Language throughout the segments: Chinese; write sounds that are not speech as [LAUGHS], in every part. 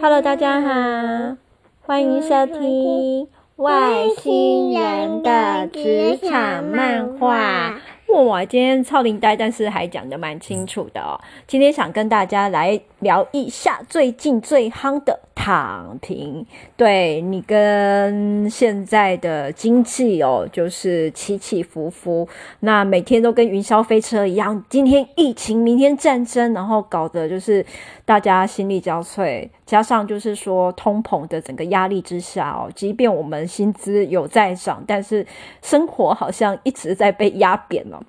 Hello，大家好，欢迎收听外星人的职场漫画。哇，今天超灵呆，但是还讲得蛮清楚的哦。今天想跟大家来聊一下最近最夯的躺平。对，你跟现在的经济哦，就是起起伏伏，那每天都跟云霄飞车一样。今天疫情，明天战争，然后搞得就是大家心力交瘁，加上就是说通膨的整个压力之下哦，即便我们薪资有在涨，但是生活好像一直在被压扁了。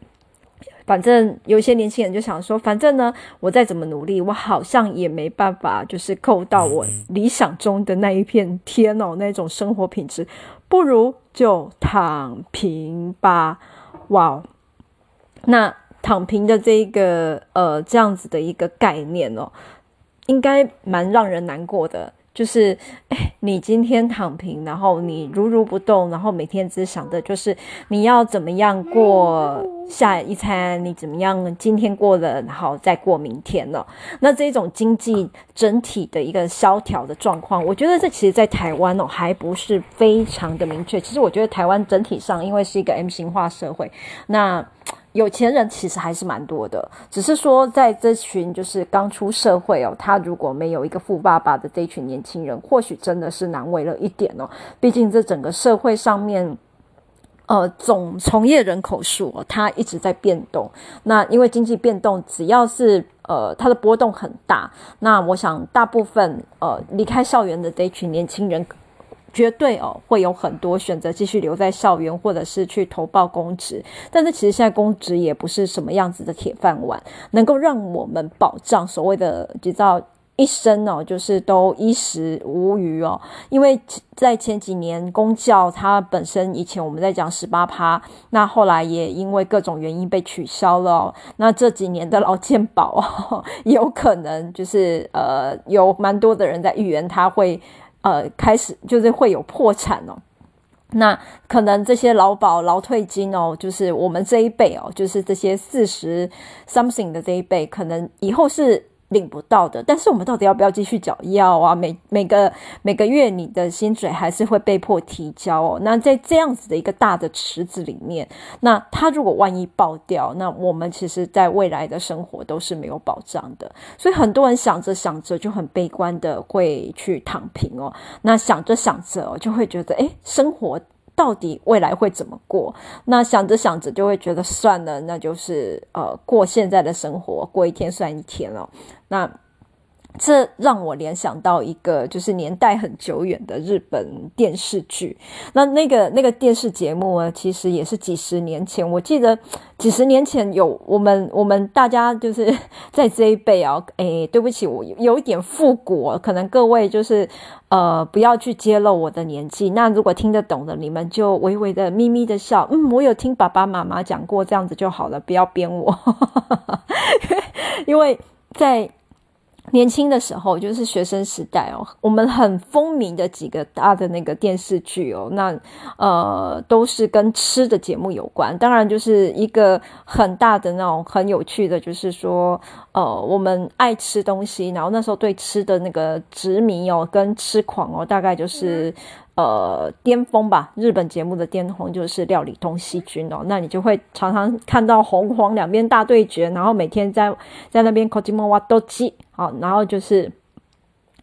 反正有些年轻人就想说，反正呢，我再怎么努力，我好像也没办法，就是够到我理想中的那一片天哦，那种生活品质，不如就躺平吧。哇，那躺平的这一个呃这样子的一个概念哦，应该蛮让人难过的。就是，你今天躺平，然后你如如不动，然后每天只想的就是你要怎么样过下一餐，你怎么样今天过了，然后再过明天了。那这种经济整体的一个萧条的状况，我觉得这其实在台湾哦还不是非常的明确。其实我觉得台湾整体上，因为是一个 M 型化社会，那。有钱人其实还是蛮多的，只是说在这群就是刚出社会哦，他如果没有一个富爸爸的这群年轻人，或许真的是难为了一点哦。毕竟这整个社会上面，呃，总从业人口数哦，它一直在变动。那因为经济变动，只要是呃它的波动很大，那我想大部分呃离开校园的这群年轻人。绝对哦，会有很多选择继续留在校园，或者是去投报公职。但是其实现在公职也不是什么样子的铁饭碗，能够让我们保障所谓的直到一生哦，就是都衣食无虞哦。因为在前几年公教它本身以前我们在讲十八趴，那后来也因为各种原因被取消了哦。那这几年的劳健保，[LAUGHS] 有可能就是呃有蛮多的人在预言他会。呃，开始就是会有破产哦，那可能这些劳保、劳退金哦，就是我们这一辈哦，就是这些四十 something 的这一辈，可能以后是。领不到的，但是我们到底要不要继续缴药啊？每每个每个月你的薪水还是会被迫提交哦。那在这样子的一个大的池子里面，那它如果万一爆掉，那我们其实在未来的生活都是没有保障的。所以很多人想着想着就很悲观的会去躺平哦。那想着想着就会觉得，诶，生活。到底未来会怎么过？那想着想着就会觉得算了，那就是呃过现在的生活，过一天算一天了。那。这让我联想到一个就是年代很久远的日本电视剧。那那个那个电视节目呢，其实也是几十年前。我记得 [LAUGHS] 几十年前有我们 [LAUGHS] 我们大家就是在这一辈啊，哎，对不起，我有一点复古，可能各位就是呃不要去揭露我的年纪。那如果听得懂的，你们就微微的咪咪的笑，嗯，我有听爸爸妈妈讲过，这样子就好了，不要编我，[LAUGHS] 因为在。年轻的时候，就是学生时代哦，我们很风靡的几个大的那个电视剧哦，那呃都是跟吃的节目有关。当然，就是一个很大的那种很有趣的，就是说呃我们爱吃东西，然后那时候对吃的那个执迷哦，跟痴狂哦，大概就是。呃，巅峰吧，日本节目的巅峰就是料理东西军哦，那你就会常常看到红黄两边大对决，然后每天在在那边 Kojima wa doji 好，然后就是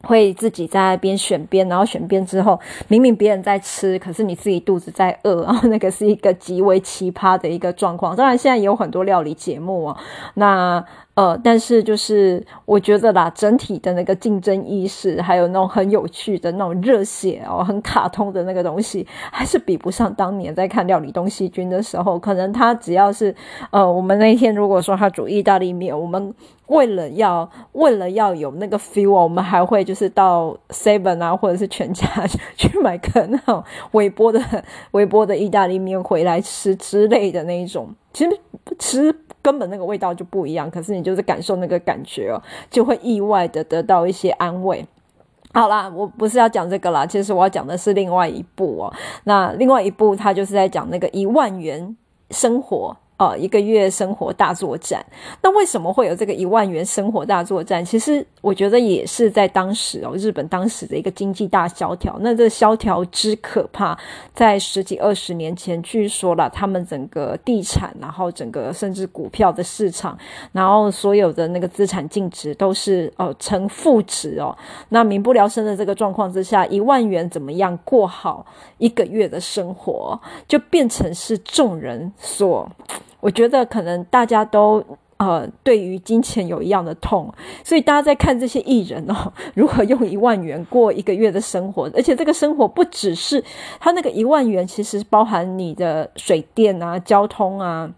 会自己在那边选边，然后选边之后，明明别人在吃，可是你自己肚子在饿，然后那个是一个极为奇葩的一个状况。当然，现在也有很多料理节目哦，那。呃，但是就是我觉得啦，整体的那个竞争意识，还有那种很有趣的那种热血哦，很卡通的那个东西，还是比不上当年在看《料理东西军》的时候。可能他只要是呃，我们那天如果说他煮意大利面，我们为了要为了要有那个 feel，我们还会就是到 Seven 啊，或者是全家去 [LAUGHS] 买个那种微波的微波的意大利面回来吃之类的那一种。其实吃。根本那个味道就不一样，可是你就是感受那个感觉哦，就会意外的得到一些安慰。好啦，我不是要讲这个啦，其实我要讲的是另外一部哦。那另外一部，它就是在讲那个一万元生活呃，一个月生活大作战，那为什么会有这个一万元生活大作战？其实我觉得也是在当时哦，日本当时的一个经济大萧条。那这萧条之可怕，在十几二十年前，据说了他们整个地产，然后整个甚至股票的市场，然后所有的那个资产净值都是哦呈负值哦。那民不聊生的这个状况之下，一万元怎么样过好一个月的生活，就变成是众人所。我觉得可能大家都呃对于金钱有一样的痛，所以大家在看这些艺人哦，如何用一万元过一个月的生活，而且这个生活不只是他那个一万元，其实包含你的水电啊、交通啊。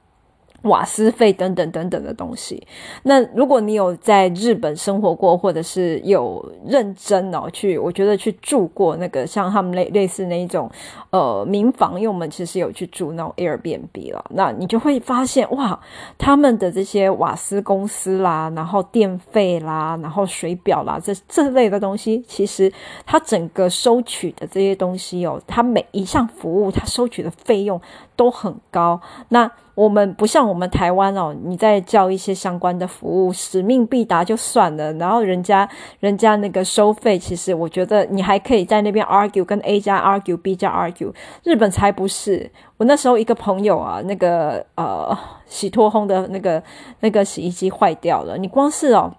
瓦斯费等等等等的东西。那如果你有在日本生活过，或者是有认真哦去，我觉得去住过那个像他们类类似那一种呃民房，因为我们其实有去住那种 Airbnb 了，那你就会发现哇，他们的这些瓦斯公司啦，然后电费啦，然后水表啦，这这类的东西，其实它整个收取的这些东西哦，它每一项服务它收取的费用都很高。那我们不像我们台湾哦，你在叫一些相关的服务，使命必达就算了，然后人家人家那个收费，其实我觉得你还可以在那边 argue，跟 A 加 argue，B 加 argue，日本才不是。我那时候一个朋友啊，那个呃洗脱烘的那个那个洗衣机坏掉了，你光是哦。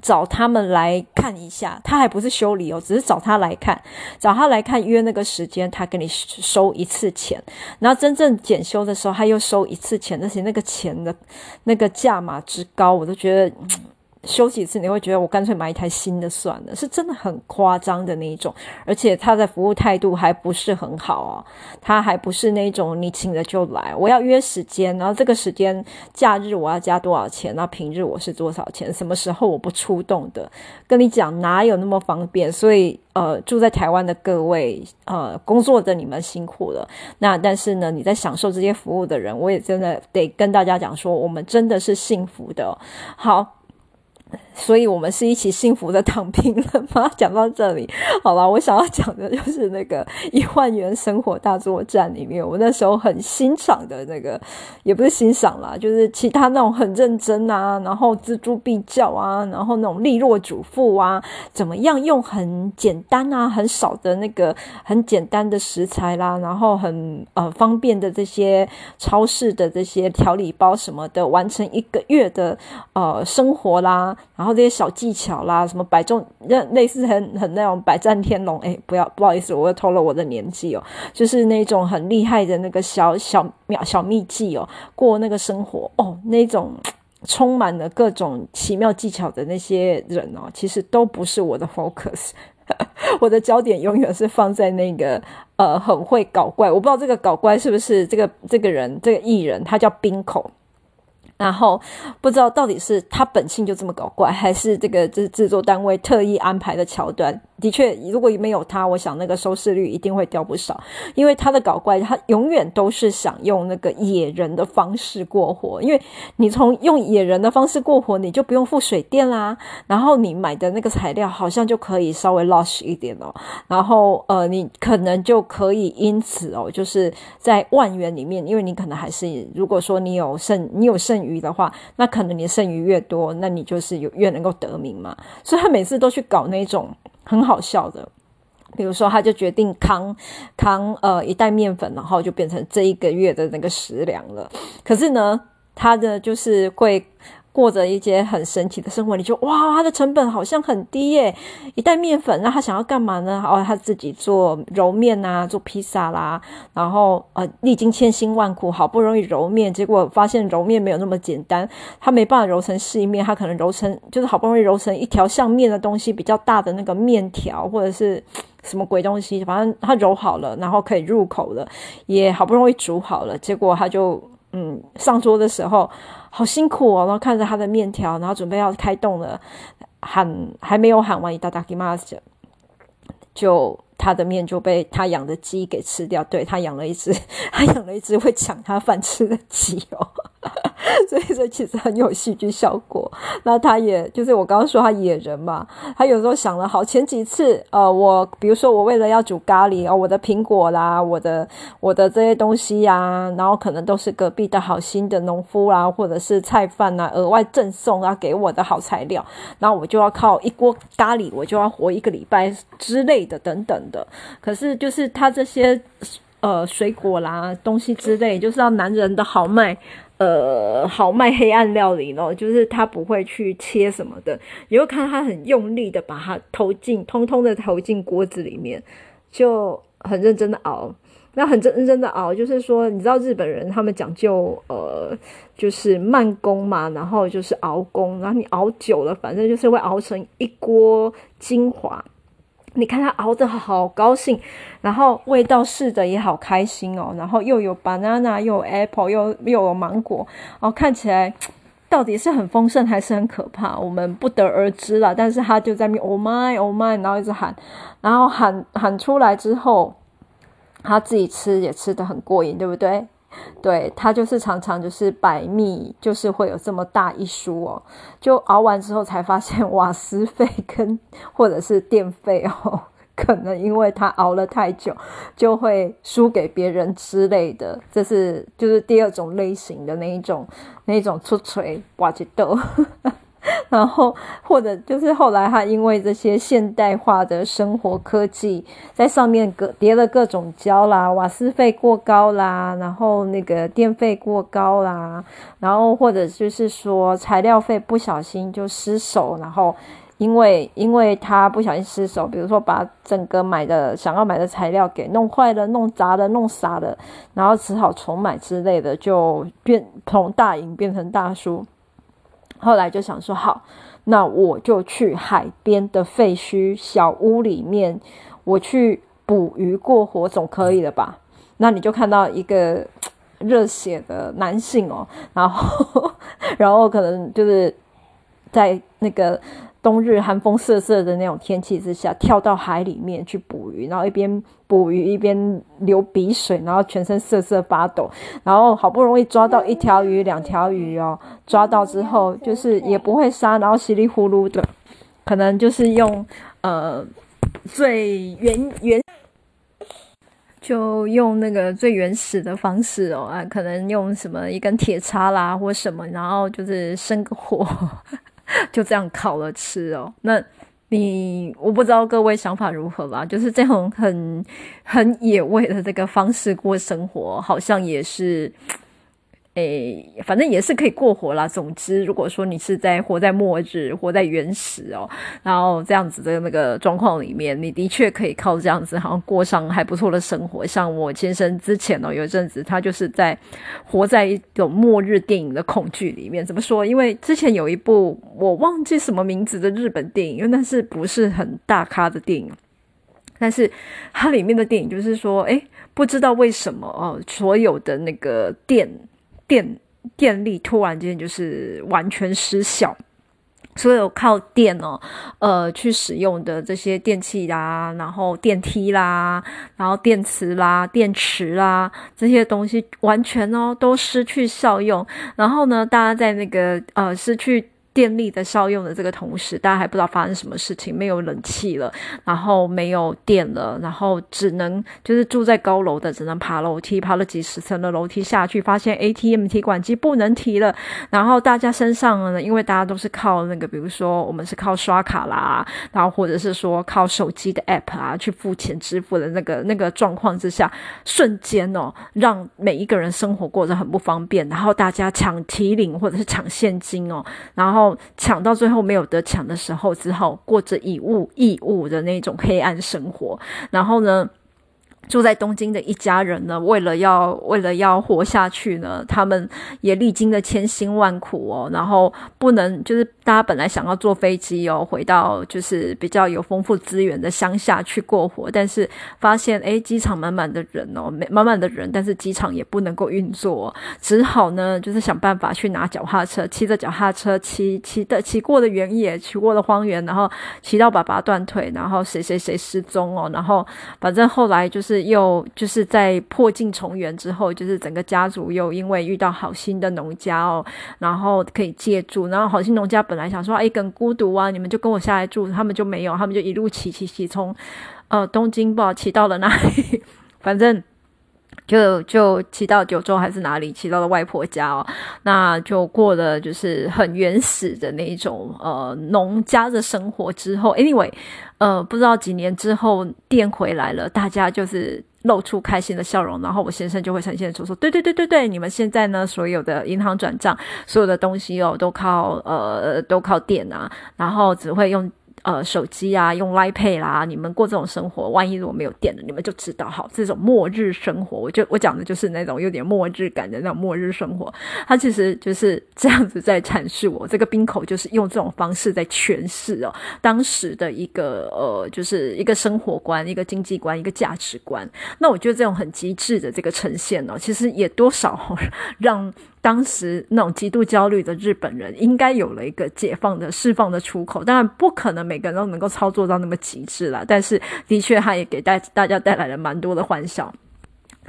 找他们来看一下，他还不是修理哦，只是找他来看，找他来看约那个时间，他给你收一次钱，然后真正检修的时候，他又收一次钱，而且那个钱的那个价码之高，我都觉得。修几次你会觉得我干脆买一台新的算了，是真的很夸张的那一种，而且他的服务态度还不是很好哦，他还不是那种你请了就来，我要约时间，然后这个时间假日我要加多少钱，那平日我是多少钱，什么时候我不出动的，跟你讲哪有那么方便，所以呃住在台湾的各位呃工作的你们辛苦了，那但是呢你在享受这些服务的人，我也真的得跟大家讲说，我们真的是幸福的，好。所以我们是一起幸福的躺平了吗？[LAUGHS] 讲到这里，好了，我想要讲的就是那个一万元生活大作战里面，我那时候很欣赏的那个，也不是欣赏啦，就是其他那种很认真啊，然后锱铢必较啊，然后那种利落主妇啊，怎么样用很简单啊、很少的那个很简单的食材啦，然后很呃方便的这些超市的这些调理包什么的，完成一个月的呃生活啦，然后。这些小技巧啦，什么摆中，类似很很那种百战天龙，哎，不要不好意思，我又偷了我的年纪哦，就是那种很厉害的那个小小妙小秘技哦，过那个生活哦，那种 [TSK] 充满了各种奇妙技巧的那些人哦，其实都不是我的 focus，[LAUGHS] 我的焦点永远是放在那个呃很会搞怪，我不知道这个搞怪是不是这个这个人这个艺人，他叫滨口。然后不知道到底是他本性就这么搞怪，还是这个就是制作单位特意安排的桥段。的确，如果没有他，我想那个收视率一定会掉不少。因为他的搞怪，他永远都是想用那个野人的方式过活。因为你从用野人的方式过活，你就不用付水电啦。然后你买的那个材料好像就可以稍微 lush 一点哦。然后呃，你可能就可以因此哦，就是在万元里面，因为你可能还是如果说你有剩，你有剩余的话，那可能你剩余越多，那你就是有越能够得名嘛。所以他每次都去搞那种。很好笑的，比如说，他就决定扛扛呃一袋面粉，然后就变成这一个月的那个食粮了。可是呢，他的就是会。过着一些很神奇的生活，你就哇，他的成本好像很低耶！一袋面粉，那他想要干嘛呢？哦，他自己做揉面啊，做披萨啦，然后呃，历经千辛万苦，好不容易揉面，结果发现揉面没有那么简单，他没办法揉成细面，他可能揉成就是好不容易揉成一条像面的东西，比较大的那个面条或者是什么鬼东西，反正他揉好了，然后可以入口了，也好不容易煮好了，结果他就嗯上桌的时候。好辛苦哦，然后看着他的面条，然后准备要开动了，喊还没有喊完，いただきます，就他的面就被他养的鸡给吃掉。对，他养了一只，[LAUGHS] 他养了一只会抢他饭吃的鸡哦。 [LAUGHS] 所以这其实很有戏剧效果。那他也就是我刚刚说他野人嘛，他有时候想了好前几次，呃，我比如说我为了要煮咖喱哦，我的苹果啦，我的我的这些东西呀、然后可能都是隔壁的好心的农夫啦，或者是菜贩啊，额外赠送啊给我的好材料，然后我就要靠一锅咖喱，我就要活一个礼拜之类的等等的。可是就是他这些呃水果啦东西之类，就是要男人的豪迈。呃，豪迈黑暗料理咯，就是他不会去切什么的，你会看他很用力的把它投进，通通的投进锅子里面，就很认真的熬。那很认真的熬，就是说，你知道日本人他们讲究呃，就是慢工嘛，然后就是熬工，然后你熬久了，反正就是会熬成一锅精华。你看他熬得好高兴，然后味道试着也好开心哦，然后又有 banana，又有 apple，又又有芒果，哦，看起来到底是很丰盛还是很可怕，我们不得而知了。但是他就在那边 oh my oh my，然后一直喊，然后喊喊出来之后，他自己吃也吃得很过瘾，对不对？对，他就是常常就是百密，就是会有这么大一输哦。就熬完之后才发现 [LAUGHS] 瓦斯费跟或者是电费哦，可能因为他熬了太久，就会输给别人之类的。这是就是第二种类型的那一种那一种出锤瓦吉豆。[LAUGHS] 然后，或者就是后来，他因为这些现代化的生活科技，在上面各叠了各种胶啦，瓦斯费过高啦，然后那个电费过高啦，然后或者就是说材料费不小心就失手，然后因为因为他不小心失手，比如说把整个买的想要买的材料给弄坏了、弄砸了、弄傻了，然后只好重买之类的，就变从大赢变成大输。后来就想说好，那我就去海边的废墟小屋里面，我去捕鱼过活总可以了吧？那你就看到一个热血的男性哦，然后 [LAUGHS] 然后可能就是在那个。冬日寒风瑟瑟的那种天气之下，跳到海里面去捕鱼，然后一边捕鱼一边流鼻水，然后全身瑟瑟发抖，然后好不容易抓到一条鱼、两条鱼哦，抓到之后就是也不会杀，然后稀里呼噜的，可能就是用呃最原原 [LAUGHS] 就用那个最原始的方式哦啊，可能用什么一根铁叉啦或什么，然后就是生个火。[LAUGHS] 就这样烤了吃哦，那你我不知道各位想法如何吧？就是这种很很野味的这个方式过生活，好像也是。诶，反正也是可以过活啦。总之，如果说你是在活在末日、活在原始哦，然后这样子的那个状况里面，你的确可以靠这样子，好像过上还不错的生活。像我先生之前哦，有一阵子他就是在活在一种末日电影的恐惧里面。怎么说？因为之前有一部我忘记什么名字的日本电影，因为那是不是很大咖的电影，但是它里面的电影就是说，诶，不知道为什么哦，所有的那个电。电电力突然间就是完全失效，所有靠电哦，呃，去使用的这些电器啦，然后电梯啦，然后电池啦、电池啦这些东西，完全哦都失去效用。然后呢，大家在那个呃失去。电力的效用的这个同时，大家还不知道发生什么事情，没有冷气了，然后没有电了，然后只能就是住在高楼的，只能爬楼梯，爬了几十层的楼梯下去，发现 ATM 提款机不能提了，然后大家身上呢，因为大家都是靠那个，比如说我们是靠刷卡啦，然后或者是说靠手机的 app 啊去付钱支付的那个那个状况之下，瞬间哦，让每一个人生活过得很不方便，然后大家抢提领或者是抢现金哦，然后。抢到最后没有得抢的时候，只好过着以物易物的那种黑暗生活。然后呢，住在东京的一家人呢，为了要为了要活下去呢，他们也历经了千辛万苦哦。然后不能就是大家本来想要坐飞机哦，回到就是比较有丰富资源的乡下去过活，但是发现诶，机场满满的人哦，满满的人，但是机场也不能够运作，只好呢就是想办法去拿脚踏车，骑着脚踏车骑骑的骑过的原野，骑过的荒原，然后骑到爸爸断腿，然后谁谁谁失踪哦，然后反正后来就是。又就是在破镜重圆之后，就是整个家族又因为遇到好心的农家哦，然后可以借住，然后好心农家本来想说，哎，更孤独啊，你们就跟我下来住，他们就没有，他们就一路骑骑骑从呃东京不知道骑到了哪里，[LAUGHS] 反正。就就骑到九州还是哪里，骑到了外婆家哦，那就过了就是很原始的那一种呃农家的生活。之后，anyway，呃，不知道几年之后店回来了，大家就是露出开心的笑容，然后我先生就会呈现出说，对对对对对，你们现在呢所有的银行转账，所有的东西哦都靠呃都靠电啊，然后只会用。呃，手机啊，用 Line Pay 啦，你们过这种生活，万一如果没有电了，你们就知道，好，这种末日生活，我就我讲的就是那种有点末日感的那种末日生活，它其实就是这样子在阐述我这个冰口，就是用这种方式在诠释哦，当时的一个呃，就是一个生活观、一个经济观、一个价值观。那我觉得这种很极致的这个呈现呢、其实也多少 [LAUGHS] 让。当时那种极度焦虑的日本人，应该有了一个解放的、释放的出口。当然，不可能每个人都能够操作到那么极致了，但是的确，他也给大大家带来了蛮多的欢笑。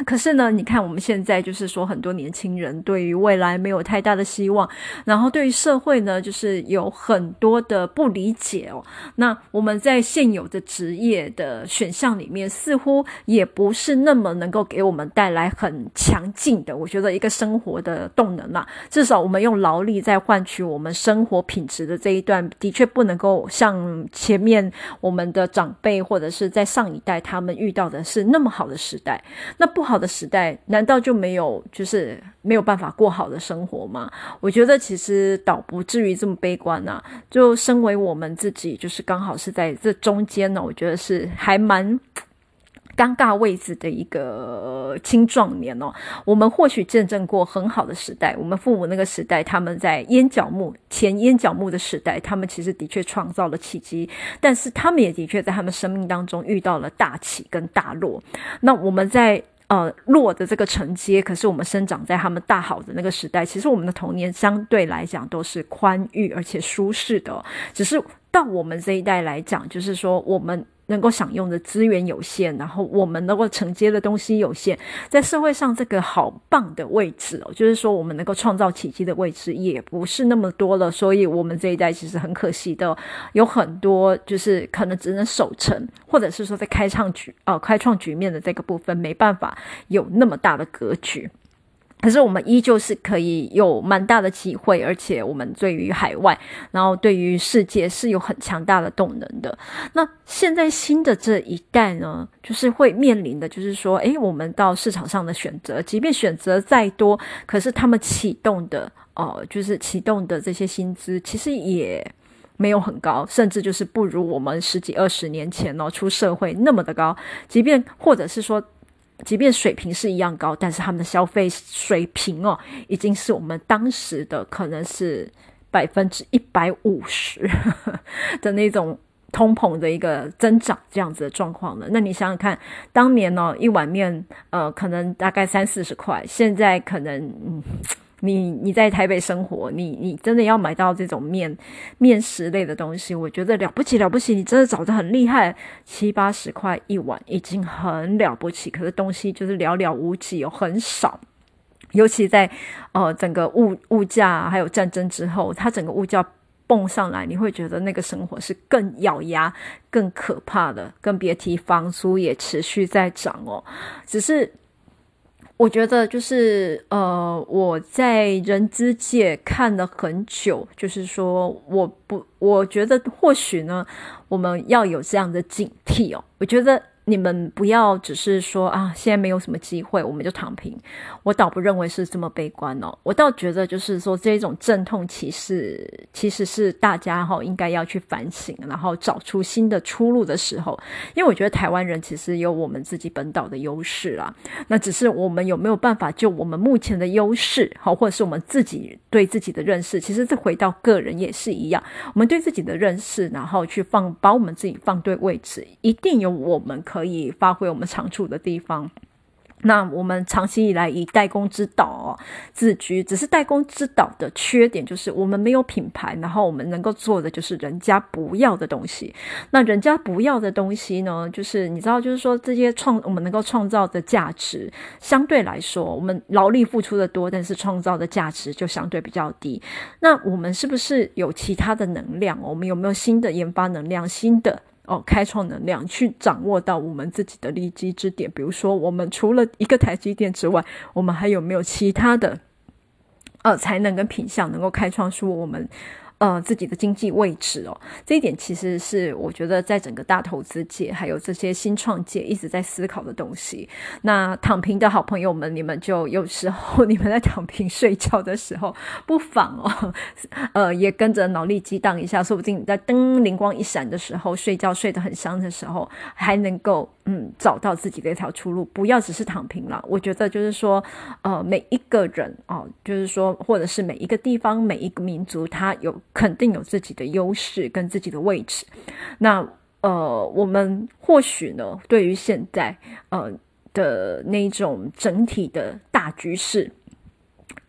可是呢，你看我们现在就是说，很多年轻人对于未来没有太大的希望，然后对于社会呢，就是有很多的不理解哦。那我们在现有的职业的选项里面，似乎也不是那么能够给我们带来很强劲的，我觉得一个生活的动能啦。至少我们用劳力在换取我们生活品质的这一段，的确不能够像前面我们的长辈或者是在上一代他们遇到的是那么好的时代。那不。好的时代，难道就没有就是没有办法过好的生活吗？我觉得其实倒不至于这么悲观呐、啊。就身为我们自己，就是刚好是在这中间呢，我觉得是还蛮。尴尬位置的一个青壮年哦，我们或许见证过很好的时代，我们父母那个时代，他们在烟脚木前烟脚木的时代，他们其实的确创造了奇迹，但是他们也的确在他们生命当中遇到了大起跟大落。那我们在呃落的这个承接，可是我们生长在他们大好的那个时代，其实我们的童年相对来讲都是宽裕而且舒适的，只是到我们这一代来讲，就是说我们。能够享用的资源有限，然后我们能够承接的东西有限，在社会上这个好棒的位置哦，就是说我们能够创造奇迹的位置也不是那么多了，所以我们这一代其实很可惜的，有很多就是可能只能守成，或者是说在开创局呃开创局面的这个部分没办法有那么大的格局。可是我们依旧是可以有蛮大的机会，而且我们对于海外，然后对于世界是有很强大的动能的。那现在新的这一代呢，就是会面临的，就是说，诶，我们到市场上的选择，即便选择再多，可是他们启动的，呃，就是启动的这些薪资，其实也没有很高，甚至就是不如我们十几二十年前哦出社会那么的高。即便或者是说。即便水平是一样高，但是他们的消费水平哦，已经是我们当时的可能是百分之一百五十 [LAUGHS] 的那种通膨的一个增长，这样子的状况了。那你想想看，当年呢，一碗面呃，可能大概三四十块，现在可能嗯。你你在台北生活，你你真的要买到这种面面食类的东西，我觉得了不起了不起，你真的找得很厉害，七八十块一碗已经很了不起，可是东西就是寥寥无几哦，很少。尤其在呃整个物物价还有战争之后，它整个物价蹦上来，你会觉得那个生活是更咬牙、更可怕的，更别提房租也持续在涨哦，只是。我觉得就是呃，我在人资界看了很久，就是说，我不，我觉得或许呢，我们要有这样的警惕哦。我觉得。你们不要只是说啊，现在没有什么机会，我们就躺平。我倒不认为是这么悲观哦。我倒觉得就是说，这种阵痛其实其实是大家哈应该要去反省，然后找出新的出路的时候。因为我觉得台湾人其实有我们自己本岛的优势啦，那只是我们有没有办法就我们目前的优势，好，或者是我们自己对自己的认识，其实这回到个人也是一样。我们对自己的认识，然后去放把我们自己放对位置，一定有我们可。可以发挥我们长处的地方，那我们长期以来以代工之岛哦自居，只是代工之岛的缺点就是我们没有品牌，然后我们能够做的就是人家不要的东西。那人家不要的东西呢，就是你知道，就是说这些创我们能够创造的价值，相对来说，我们劳力付出的多，但是创造的价值就相对比较低。那我们是不是有其他的能量？我们有没有新的研发能量？新的？哦，开创能量，去掌握到我们自己的利基之点。比如说，我们除了一个台积电之外，我们还有没有其他的呃才能跟品相，能够开创出我们？呃，自己的经济位置哦，这一点其实是我觉得在整个大投资界，还有这些新创界一直在思考的东西。那躺平的好朋友们，你们就有时候 [LAUGHS] 你们在躺平睡觉的时候，不妨哦，[LAUGHS] 呃，也跟着脑力激荡一下，说不定你在灯灵光一闪的时候，睡觉睡得很香的时候，还能够。嗯，找到自己的一条出路，不要只是躺平了。我觉得就是说，呃，每一个人哦，就是说，或者是每一个地方、每一个民族，他有肯定有自己的优势跟自己的位置。那呃，我们或许呢，对于现在呃的那种整体的大局势。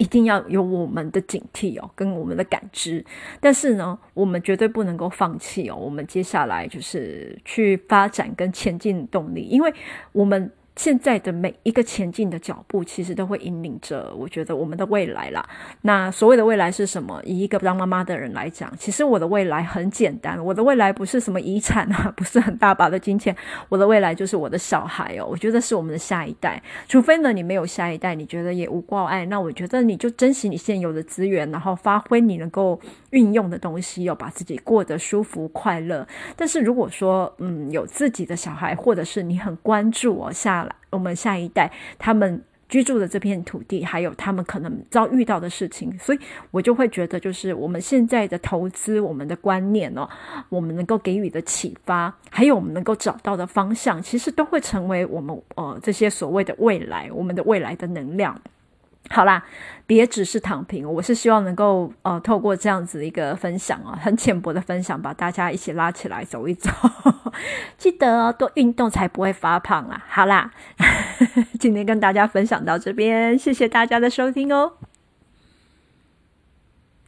一定要有我们的警惕哦，跟我们的感知。但是呢，我们绝对不能够放弃哦。我们接下来就是去发展跟前进的动力，因为我们。现在的每一个前进的脚步，其实都会引领着我觉得我们的未来啦。那所谓的未来是什么？以一个当妈妈的人来讲，其实我的未来很简单，我的未来不是什么遗产啊，[LAUGHS] 不是很大把的金钱，我的未来就是我的小孩哦。我觉得是我们的下一代。除非呢，你没有下一代，你觉得也无挂碍，那我觉得你就珍惜你现有的资源，然后发挥你能够运用的东西，要把自己过得舒服快乐。但是如果说，嗯，有自己的小孩，或者是你很关注哦下。我们下一代他们居住的这片土地，还有他们可能遭遇到的事情，所以我就会觉得，就是我们现在的投资，我们的观念呢，我们能够给予的启发，还有我们能够找到的方向，其实都会成为我们呃这些所谓的未来，我们的未来的能量。好啦，别只是躺平。我是希望能够呃，透过这样子一个分享啊，很浅薄的分享，把大家一起拉起来走一走。[LAUGHS] 记得，多运动才不会发胖啊。好啦，[LAUGHS] 今天跟大家分享到这边，谢谢大家的收听哦。